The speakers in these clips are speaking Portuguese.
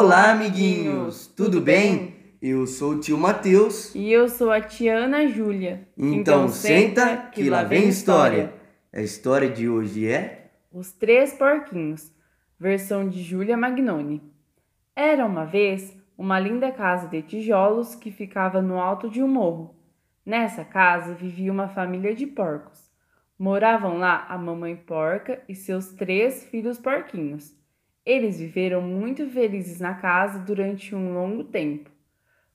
Olá, amiguinhos! Tudo bem? Eu sou o tio Matheus. E eu sou a tia Ana Júlia. Então, senta que lá vem história. A história de hoje é Os Três Porquinhos, versão de Júlia Magnoni. Era uma vez uma linda casa de tijolos que ficava no alto de um morro. Nessa casa vivia uma família de porcos. Moravam lá a mamãe porca e seus três filhos porquinhos. Eles viveram muito felizes na casa durante um longo tempo.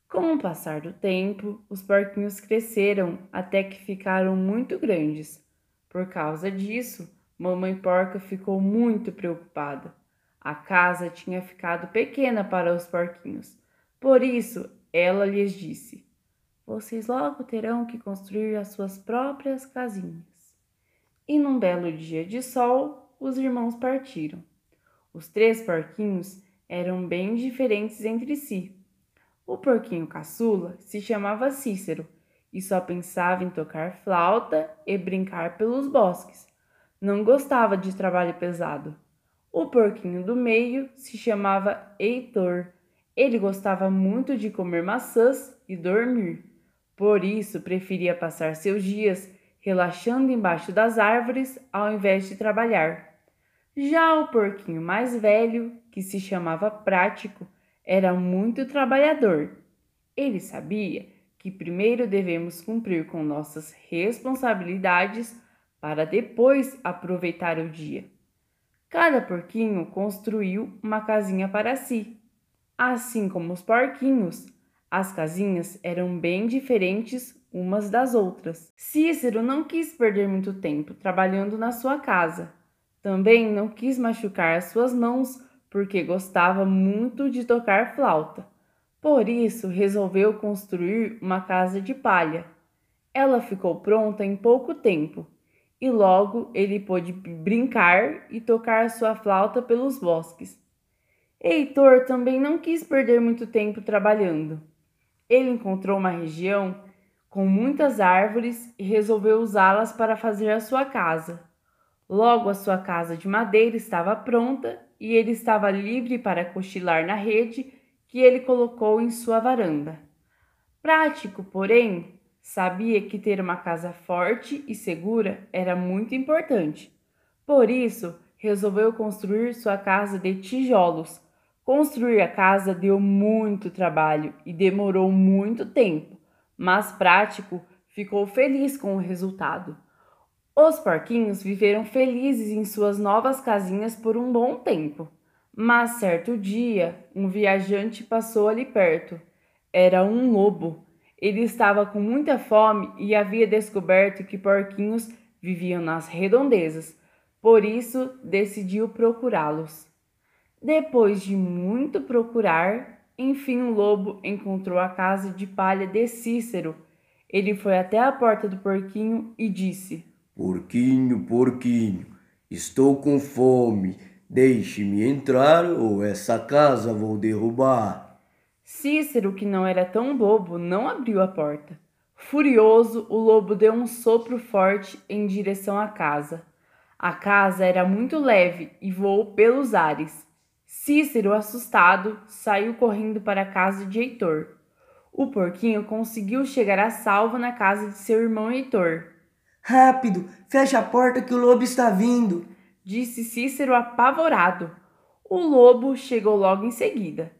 Com o passar do tempo, os porquinhos cresceram até que ficaram muito grandes. Por causa disso, Mamãe Porca ficou muito preocupada. A casa tinha ficado pequena para os porquinhos. Por isso, ela lhes disse: Vocês logo terão que construir as suas próprias casinhas. E num belo dia de sol, os irmãos partiram. Os três porquinhos eram bem diferentes entre si. O porquinho caçula se chamava Cícero e só pensava em tocar flauta e brincar pelos bosques. Não gostava de trabalho pesado. O porquinho do meio se chamava Heitor. Ele gostava muito de comer maçãs e dormir. Por isso, preferia passar seus dias relaxando embaixo das árvores ao invés de trabalhar. Já o porquinho mais velho, que se chamava Prático, era muito trabalhador. Ele sabia que primeiro devemos cumprir com nossas responsabilidades para depois aproveitar o dia. Cada porquinho construiu uma casinha para si. Assim como os porquinhos, as casinhas eram bem diferentes umas das outras. Cícero não quis perder muito tempo trabalhando na sua casa também não quis machucar as suas mãos porque gostava muito de tocar flauta. Por isso, resolveu construir uma casa de palha. Ela ficou pronta em pouco tempo e logo ele pôde brincar e tocar sua flauta pelos bosques. Heitor também não quis perder muito tempo trabalhando. Ele encontrou uma região com muitas árvores e resolveu usá-las para fazer a sua casa. Logo a sua casa de madeira estava pronta e ele estava livre para cochilar na rede que ele colocou em sua varanda. Prático, porém, sabia que ter uma casa forte e segura era muito importante. Por isso, resolveu construir sua casa de tijolos. Construir a casa deu muito trabalho e demorou muito tempo, mas Prático ficou feliz com o resultado. Os porquinhos viveram felizes em suas novas casinhas por um bom tempo. Mas certo dia, um viajante passou ali perto. Era um lobo. Ele estava com muita fome e havia descoberto que porquinhos viviam nas redondezas. Por isso, decidiu procurá-los. Depois de muito procurar, enfim o lobo encontrou a casa de palha de Cícero. Ele foi até a porta do porquinho e disse: Porquinho, porquinho, estou com fome. Deixe-me entrar ou essa casa vou derrubar. Cícero, que não era tão bobo, não abriu a porta. Furioso, o lobo deu um sopro forte em direção à casa. A casa era muito leve e voou pelos ares. Cícero, assustado, saiu correndo para a casa de Heitor. O porquinho conseguiu chegar a salvo na casa de seu irmão Heitor. Rápido, fecha a porta que o lobo está vindo, disse Cícero apavorado. O lobo chegou logo em seguida.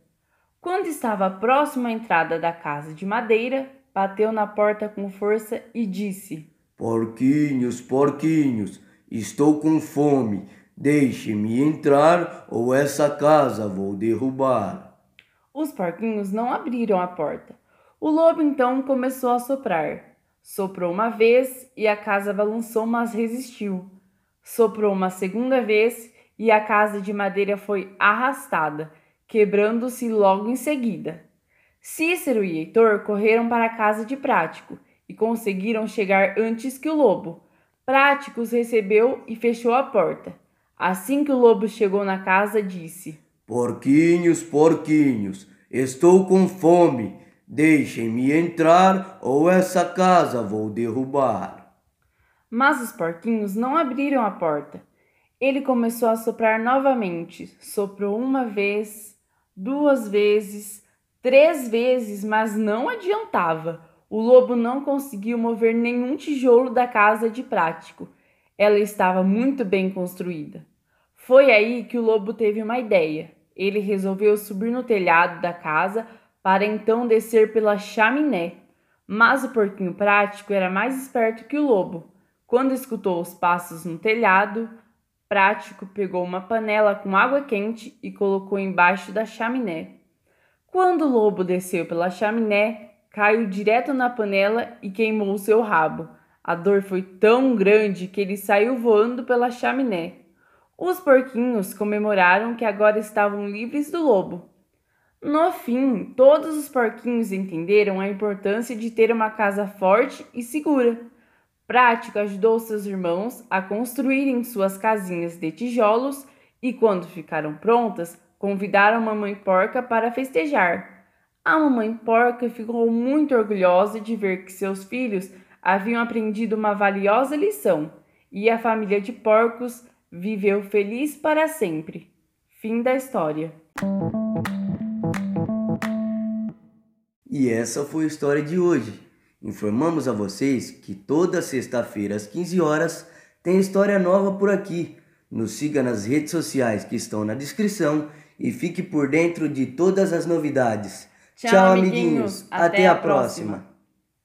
Quando estava próximo à entrada da casa de madeira, bateu na porta com força e disse: Porquinhos, porquinhos, estou com fome. Deixe-me entrar ou essa casa vou derrubar. Os porquinhos não abriram a porta. O lobo então começou a soprar. Soprou uma vez e a casa balançou, mas resistiu. Soprou uma segunda vez e a casa de madeira foi arrastada, quebrando-se logo em seguida. Cícero e Heitor correram para a casa de Prático e conseguiram chegar antes que o lobo. Prático os recebeu e fechou a porta. Assim que o lobo chegou na casa, disse: Porquinhos, porquinhos, estou com fome Deixem-me entrar ou essa casa vou derrubar. Mas os porquinhos não abriram a porta. Ele começou a soprar novamente. Soprou uma vez, duas vezes, três vezes, mas não adiantava. O lobo não conseguiu mover nenhum tijolo da casa de prático. Ela estava muito bem construída. Foi aí que o lobo teve uma ideia. Ele resolveu subir no telhado da casa para então descer pela chaminé. Mas o porquinho prático era mais esperto que o lobo. Quando escutou os passos no telhado, Prático pegou uma panela com água quente e colocou embaixo da chaminé. Quando o lobo desceu pela chaminé, caiu direto na panela e queimou seu rabo. A dor foi tão grande que ele saiu voando pela chaminé. Os porquinhos comemoraram que agora estavam livres do lobo. No fim, todos os porquinhos entenderam a importância de ter uma casa forte e segura. Prático ajudou seus irmãos a construírem suas casinhas de tijolos e, quando ficaram prontas, convidaram a mamãe porca para festejar. A mamãe porca ficou muito orgulhosa de ver que seus filhos haviam aprendido uma valiosa lição e a família de porcos viveu feliz para sempre. Fim da história. E essa foi a história de hoje. Informamos a vocês que toda sexta-feira às 15 horas tem história nova por aqui. Nos siga nas redes sociais que estão na descrição e fique por dentro de todas as novidades. Tchau, Tchau amiguinhos. Até, Até, a próxima. próxima.